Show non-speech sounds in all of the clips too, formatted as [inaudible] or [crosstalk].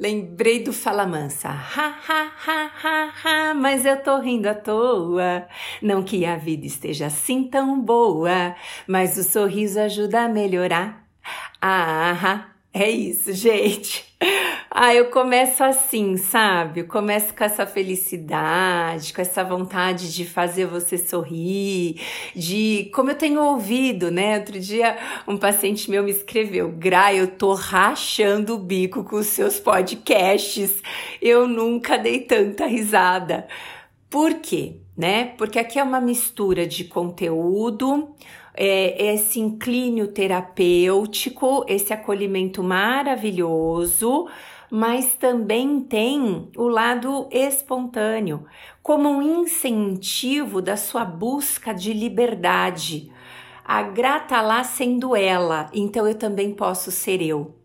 Lembrei do Fala Mansa. Ha, ha, ha, ha, ha, mas eu tô rindo à toa. Não que a vida esteja assim tão boa, mas o sorriso ajuda a melhorar. Ah, ah, é isso, gente. Ah, eu começo assim, sabe? Eu começo com essa felicidade, com essa vontade de fazer você sorrir, de como eu tenho ouvido, né? Outro dia um paciente meu me escreveu: Gra, eu tô rachando o bico com os seus podcasts. Eu nunca dei tanta risada. Por quê? Né? Porque aqui é uma mistura de conteúdo, é, esse inclínio terapêutico, esse acolhimento maravilhoso mas também tem o lado espontâneo, como um incentivo da sua busca de liberdade. A grata lá sendo ela, então eu também posso ser eu.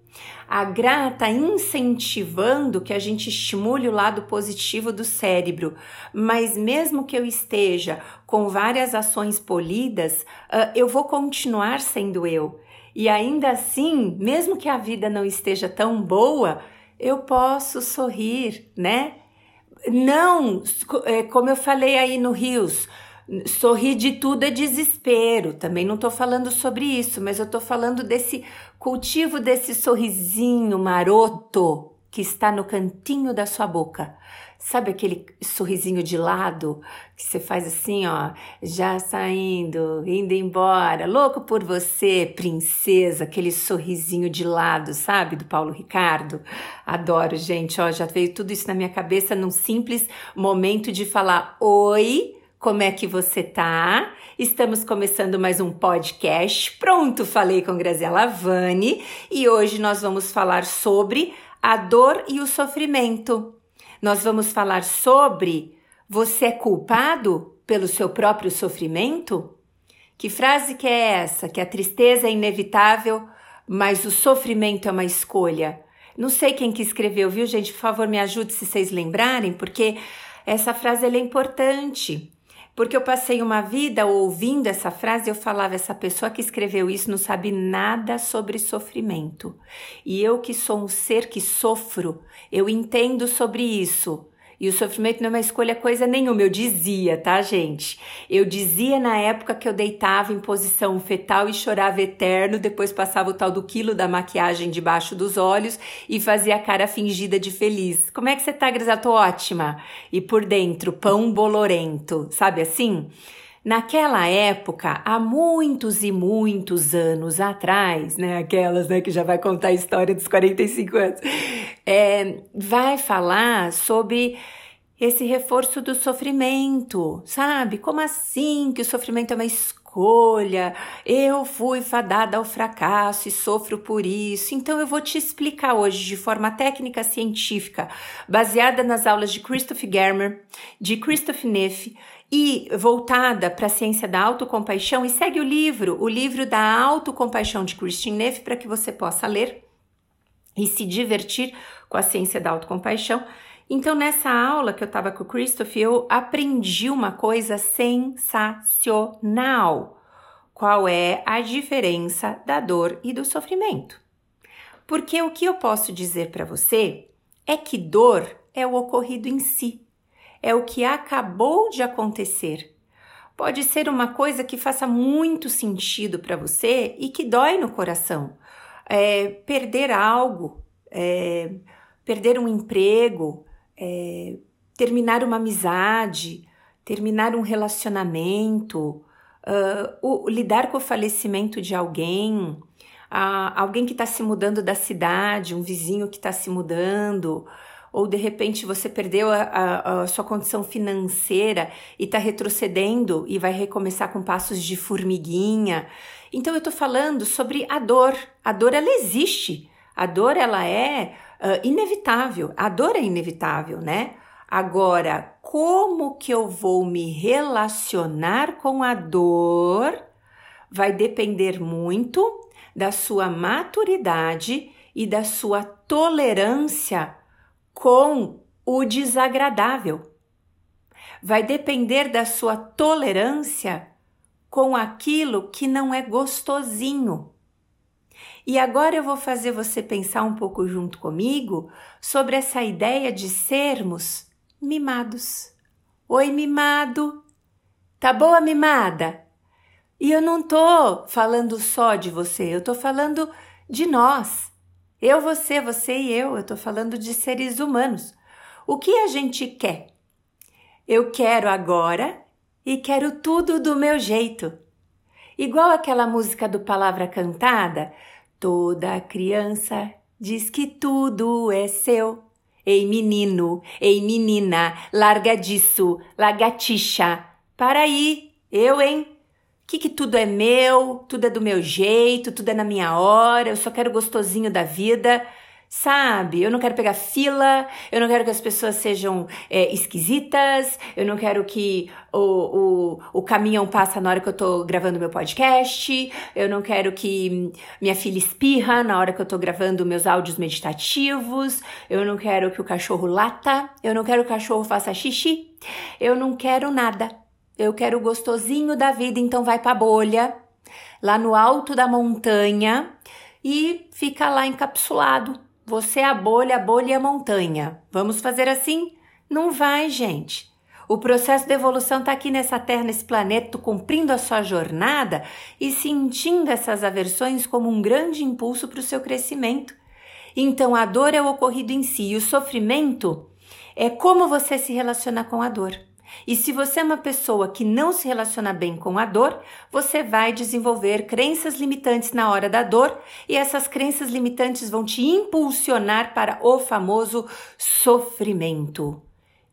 A grata incentivando que a gente estimule o lado positivo do cérebro, mas mesmo que eu esteja com várias ações polidas, uh, eu vou continuar sendo eu. E ainda assim, mesmo que a vida não esteja tão boa, eu posso sorrir, né? Não, é, como eu falei aí no Rios, sorrir de tudo é desespero. Também não estou falando sobre isso, mas eu estou falando desse cultivo desse sorrisinho maroto que está no cantinho da sua boca. Sabe aquele sorrisinho de lado que você faz assim, ó, já saindo, indo embora, louco por você, princesa, aquele sorrisinho de lado, sabe, do Paulo Ricardo? Adoro, gente, ó, já veio tudo isso na minha cabeça num simples momento de falar oi, como é que você tá? Estamos começando mais um podcast. Pronto, falei com Graziela Vani e hoje nós vamos falar sobre a dor e o sofrimento nós vamos falar sobre você é culpado pelo seu próprio sofrimento? Que frase que é essa? Que a tristeza é inevitável, mas o sofrimento é uma escolha. Não sei quem que escreveu, viu, gente? Por favor, me ajude se vocês lembrarem, porque essa frase é importante. Porque eu passei uma vida ouvindo essa frase, eu falava, essa pessoa que escreveu isso não sabe nada sobre sofrimento. E eu que sou um ser que sofro, eu entendo sobre isso. E o sofrimento não é uma escolha coisa nenhuma, eu dizia, tá, gente? Eu dizia na época que eu deitava em posição fetal e chorava eterno, depois passava o tal do quilo da maquiagem debaixo dos olhos e fazia a cara fingida de feliz. Como é que você tá, Grisa? Tô ótima. E por dentro, pão bolorento, sabe assim? Naquela época, há muitos e muitos anos atrás, né, aquelas né, que já vai contar a história dos 45 anos, é, vai falar sobre esse reforço do sofrimento, sabe? Como assim que o sofrimento é uma escolha? Eu fui fadada ao fracasso e sofro por isso. Então eu vou te explicar hoje de forma técnica científica, baseada nas aulas de Christoph Germer, de Christoph Neff, e voltada para a ciência da autocompaixão e segue o livro, o livro da autocompaixão de Christine Neff para que você possa ler e se divertir com a ciência da autocompaixão. Então, nessa aula que eu estava com o Christopher, eu aprendi uma coisa sensacional. Qual é a diferença da dor e do sofrimento? Porque o que eu posso dizer para você é que dor é o ocorrido em si é o que acabou de acontecer. Pode ser uma coisa que faça muito sentido para você e que dói no coração. É, perder algo, é, perder um emprego, é, terminar uma amizade, terminar um relacionamento, uh, o, lidar com o falecimento de alguém, uh, alguém que está se mudando da cidade, um vizinho que está se mudando, ou de repente você perdeu a, a, a sua condição financeira e está retrocedendo e vai recomeçar com passos de formiguinha. Então eu estou falando sobre a dor. A dor ela existe. A dor ela é uh, inevitável. A dor é inevitável, né? Agora, como que eu vou me relacionar com a dor vai depender muito da sua maturidade e da sua tolerância com o desagradável. Vai depender da sua tolerância com aquilo que não é gostosinho. E agora eu vou fazer você pensar um pouco junto comigo sobre essa ideia de sermos mimados. Oi, mimado! Tá boa, mimada? E eu não tô falando só de você, eu tô falando de nós. Eu, você, você e eu, eu tô falando de seres humanos. O que a gente quer? Eu quero agora e quero tudo do meu jeito. Igual aquela música do Palavra Cantada, toda criança diz que tudo é seu. Ei menino, ei menina, larga disso, lagartixa. Para aí, eu, hein? Que que tudo é meu, tudo é do meu jeito, tudo é na minha hora, eu só quero gostosinho da vida. Sabe? Eu não quero pegar fila, eu não quero que as pessoas sejam é, esquisitas, eu não quero que o, o, o caminhão passe na hora que eu tô gravando meu podcast, eu não quero que minha filha espirra na hora que eu tô gravando meus áudios meditativos, eu não quero que o cachorro lata, eu não quero que o cachorro faça xixi, eu não quero nada. Eu quero o gostosinho da vida, então vai pra bolha, lá no alto da montanha e fica lá encapsulado você é a bolha, a bolha e a montanha. Vamos fazer assim? Não vai, gente. O processo de evolução está aqui nessa Terra, nesse planeta, cumprindo a sua jornada e sentindo essas aversões como um grande impulso para o seu crescimento. Então, a dor é o ocorrido em si e o sofrimento é como você se relaciona com a dor. E se você é uma pessoa que não se relaciona bem com a dor, você vai desenvolver crenças limitantes na hora da dor e essas crenças limitantes vão te impulsionar para o famoso sofrimento.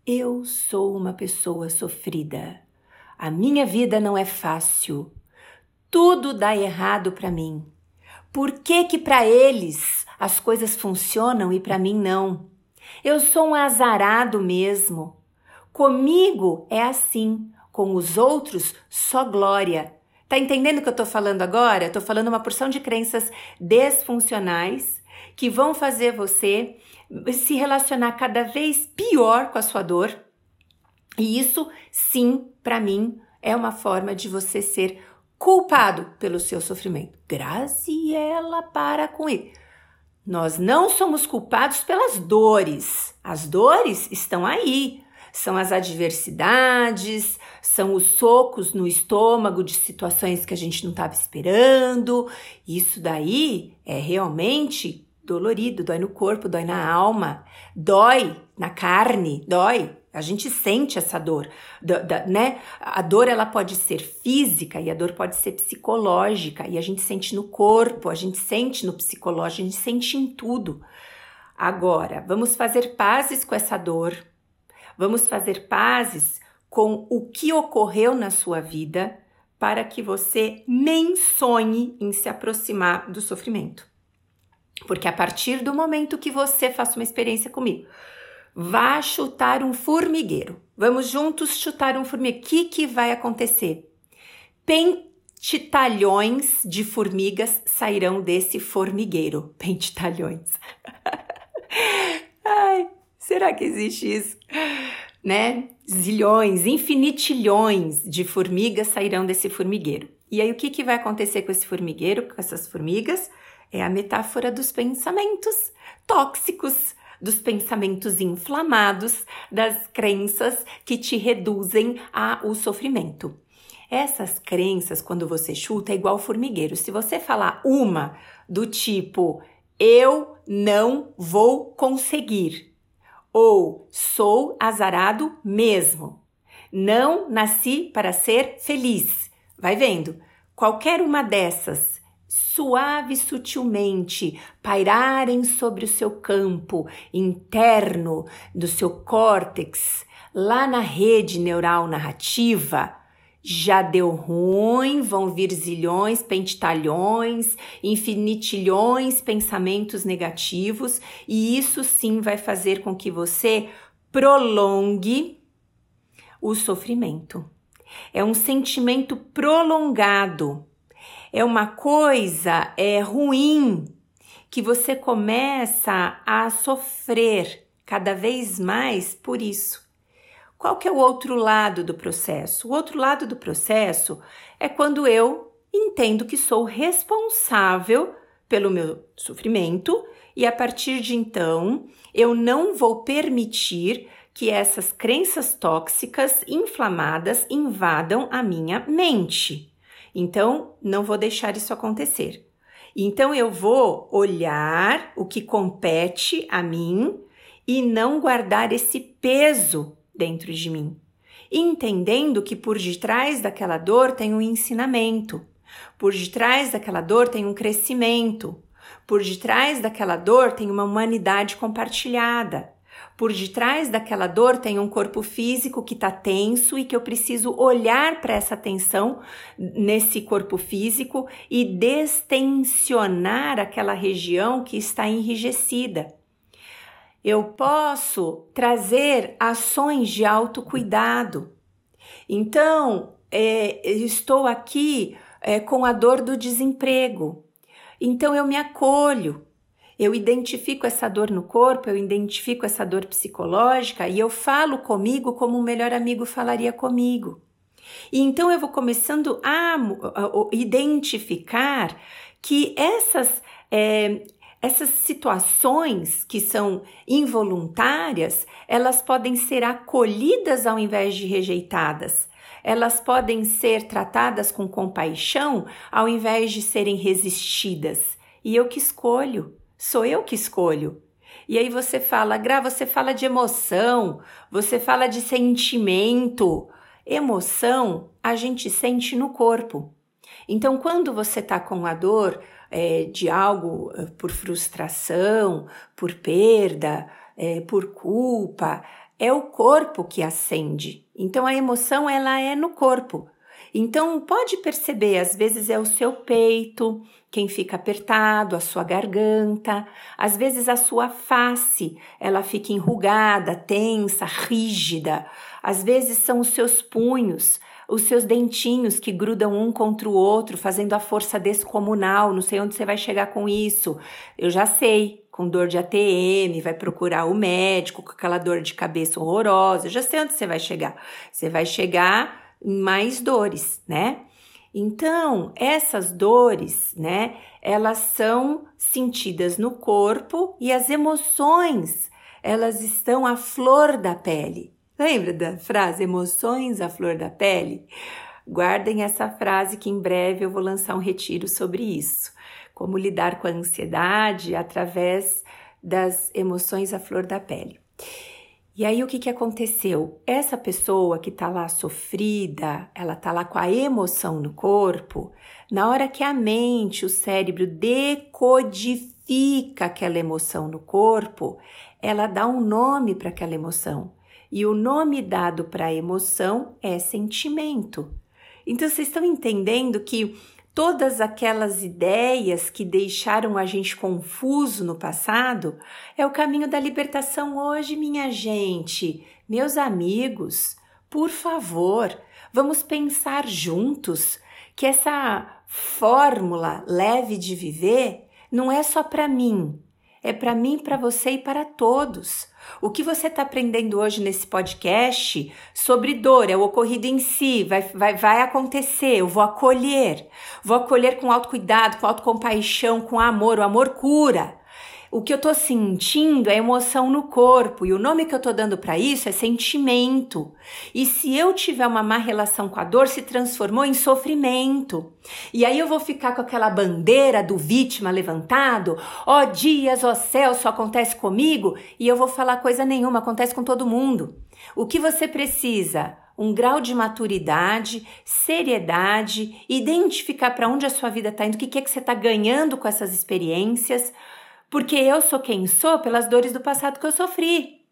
Eu sou uma pessoa sofrida. A minha vida não é fácil. Tudo dá errado para mim. Por que que para eles as coisas funcionam e para mim não? Eu sou um azarado mesmo. Comigo é assim, com os outros só glória. Tá entendendo o que eu tô falando agora? Tô falando uma porção de crenças desfuncionais que vão fazer você se relacionar cada vez pior com a sua dor. E isso, sim, para mim, é uma forma de você ser culpado pelo seu sofrimento. Graziela, para com isso. Nós não somos culpados pelas dores. As dores estão aí são as adversidades, são os socos no estômago de situações que a gente não estava esperando. Isso daí é realmente dolorido, dói no corpo, dói na alma, dói na carne, dói. A gente sente essa dor, da, da, né? A dor ela pode ser física e a dor pode ser psicológica e a gente sente no corpo, a gente sente no psicológico, a gente sente em tudo. Agora, vamos fazer pazes com essa dor, Vamos fazer pazes com o que ocorreu na sua vida para que você nem sonhe em se aproximar do sofrimento. Porque a partir do momento que você faça uma experiência comigo, vá chutar um formigueiro. Vamos juntos chutar um formigueiro. O que, que vai acontecer? Pentitalhões de formigas sairão desse formigueiro. [laughs] Pentitalhões. [laughs] Ai, será que existe isso? Né? Zilhões, infinitilhões de formigas sairão desse formigueiro. E aí o que, que vai acontecer com esse formigueiro, com essas formigas? É a metáfora dos pensamentos tóxicos, dos pensamentos inflamados, das crenças que te reduzem ao sofrimento. Essas crenças, quando você chuta, é igual formigueiro. Se você falar uma do tipo eu não vou conseguir, ou sou azarado mesmo. Não nasci para ser feliz. Vai vendo, qualquer uma dessas, suave e sutilmente, pairarem sobre o seu campo interno do seu córtex, lá na rede neural narrativa, já deu ruim, vão vir zilhões, pentalhões, infinitilhões pensamentos negativos, e isso sim vai fazer com que você prolongue o sofrimento. É um sentimento prolongado. É uma coisa é ruim que você começa a sofrer cada vez mais por isso. Qual que é o outro lado do processo? O outro lado do processo é quando eu entendo que sou responsável pelo meu sofrimento e a partir de então eu não vou permitir que essas crenças tóxicas inflamadas invadam a minha mente. Então, não vou deixar isso acontecer. Então, eu vou olhar o que compete a mim e não guardar esse peso dentro de mim, entendendo que por detrás daquela dor tem um ensinamento, por detrás daquela dor tem um crescimento, por detrás daquela dor tem uma humanidade compartilhada. Por detrás daquela dor tem um corpo físico que está tenso e que eu preciso olhar para essa tensão nesse corpo físico e destensionar aquela região que está enrijecida. Eu posso trazer ações de autocuidado. Então, é, estou aqui é, com a dor do desemprego. Então, eu me acolho, eu identifico essa dor no corpo, eu identifico essa dor psicológica e eu falo comigo como um melhor amigo falaria comigo. E então eu vou começando a, identificar que essas, é, essas situações que são involuntárias, elas podem ser acolhidas ao invés de rejeitadas. Elas podem ser tratadas com compaixão ao invés de serem resistidas. E eu que escolho. Sou eu que escolho. E aí você fala, Gra, você fala de emoção, você fala de sentimento. Emoção a gente sente no corpo. Então, quando você está com a dor é, de algo eh, por frustração, por perda, é, por culpa, é o corpo que acende. Então, a emoção ela é no corpo. Então, pode perceber, às vezes é o seu peito, quem fica apertado, a sua garganta, às vezes a sua face, ela fica enrugada, tensa, rígida. Às vezes são os seus punhos, os seus dentinhos que grudam um contra o outro, fazendo a força descomunal. Não sei onde você vai chegar com isso. Eu já sei, com dor de ATM, vai procurar o médico com aquela dor de cabeça horrorosa. Eu já sei onde você vai chegar. Você vai chegar em mais dores, né? Então, essas dores, né, elas são sentidas no corpo e as emoções, elas estão à flor da pele. Lembra da frase emoções à flor da pele? Guardem essa frase que em breve eu vou lançar um retiro sobre isso. Como lidar com a ansiedade através das emoções à flor da pele. E aí o que, que aconteceu? Essa pessoa que tá lá sofrida, ela tá lá com a emoção no corpo, na hora que a mente, o cérebro decodifica aquela emoção no corpo, ela dá um nome para aquela emoção. E o nome dado para a emoção é sentimento. Então vocês estão entendendo que todas aquelas ideias que deixaram a gente confuso no passado, é o caminho da libertação hoje, minha gente. Meus amigos, por favor, vamos pensar juntos que essa fórmula leve de viver não é só para mim, é para mim, para você e para todos. O que você está aprendendo hoje nesse podcast sobre dor, é o ocorrido em si, vai, vai, vai acontecer, eu vou acolher. Vou acolher com autocuidado, com autocompaixão, com amor. O amor cura. O que eu tô sentindo é emoção no corpo e o nome que eu tô dando para isso é sentimento. E se eu tiver uma má relação com a dor, se transformou em sofrimento. E aí eu vou ficar com aquela bandeira do vítima levantado, ó oh, dias, ó oh, céu, só acontece comigo, e eu vou falar coisa nenhuma, acontece com todo mundo. O que você precisa? um grau de maturidade, seriedade, identificar para onde a sua vida está indo, o que é que você está ganhando com essas experiências, porque eu sou quem sou pelas dores do passado que eu sofri.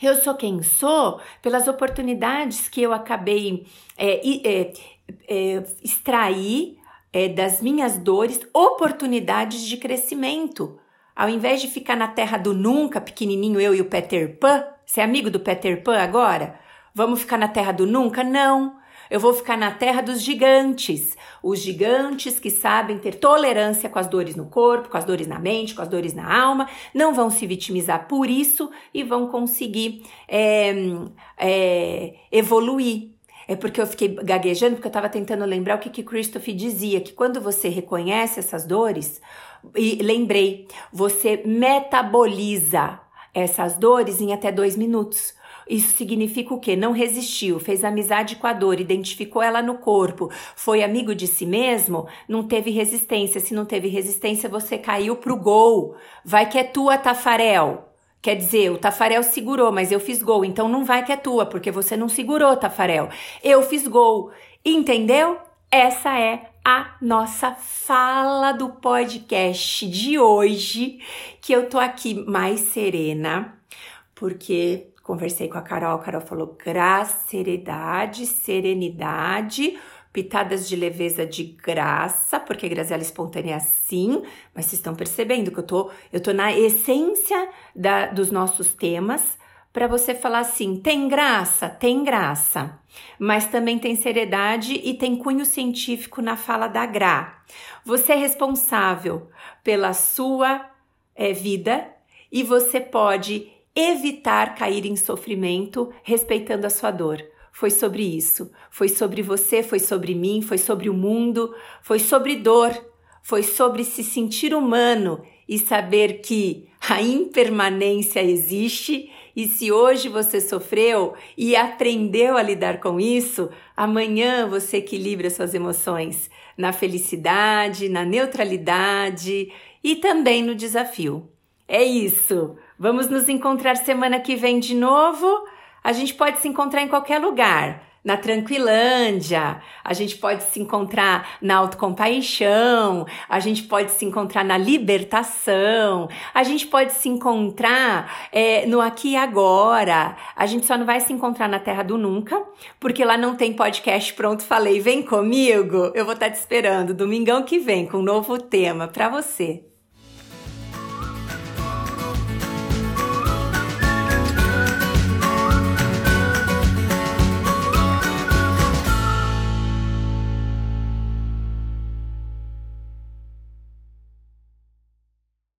Eu sou quem sou pelas oportunidades que eu acabei é, é, é, extrair é, das minhas dores, oportunidades de crescimento. Ao invés de ficar na terra do nunca, pequenininho eu e o Peter Pan, você é amigo do Peter Pan agora? Vamos ficar na terra do nunca? Não. Eu vou ficar na terra dos gigantes, os gigantes que sabem ter tolerância com as dores no corpo, com as dores na mente, com as dores na alma, não vão se vitimizar por isso e vão conseguir é, é, evoluir. é porque eu fiquei gaguejando, porque eu estava tentando lembrar o que, que Christopher dizia, que quando você reconhece essas dores, e lembrei, você metaboliza essas dores em até dois minutos. Isso significa o quê? Não resistiu, fez amizade com a dor, identificou ela no corpo, foi amigo de si mesmo, não teve resistência. Se não teve resistência, você caiu pro gol. Vai que é tua, Tafarel. Quer dizer, o Tafarel segurou, mas eu fiz gol, então não vai que é tua, porque você não segurou, Tafarel. Eu fiz gol. Entendeu? Essa é a nossa fala do podcast de hoje, que eu tô aqui mais serena, porque conversei com a Carol, a Carol falou graça, seriedade, serenidade, pitadas de leveza de graça, porque Graziela espontânea é assim, mas vocês estão percebendo que eu tô, eu tô na essência da, dos nossos temas para você falar assim: tem graça, tem graça, mas também tem seriedade e tem cunho científico na fala da Gra. Você é responsável pela sua é, vida e você pode evitar cair em sofrimento respeitando a sua dor. Foi sobre isso. Foi sobre você, foi sobre mim, foi sobre o mundo, foi sobre dor, foi sobre se sentir humano e saber que a impermanência existe e se hoje você sofreu e aprendeu a lidar com isso, amanhã você equilibra suas emoções na felicidade, na neutralidade e também no desafio. É isso. Vamos nos encontrar semana que vem de novo. A gente pode se encontrar em qualquer lugar. Na Tranquilândia, a gente pode se encontrar na autocompaixão, a gente pode se encontrar na libertação, a gente pode se encontrar é, no aqui e agora. A gente só não vai se encontrar na Terra do Nunca, porque lá não tem podcast pronto. Falei, vem comigo, eu vou estar te esperando domingão que vem com um novo tema para você.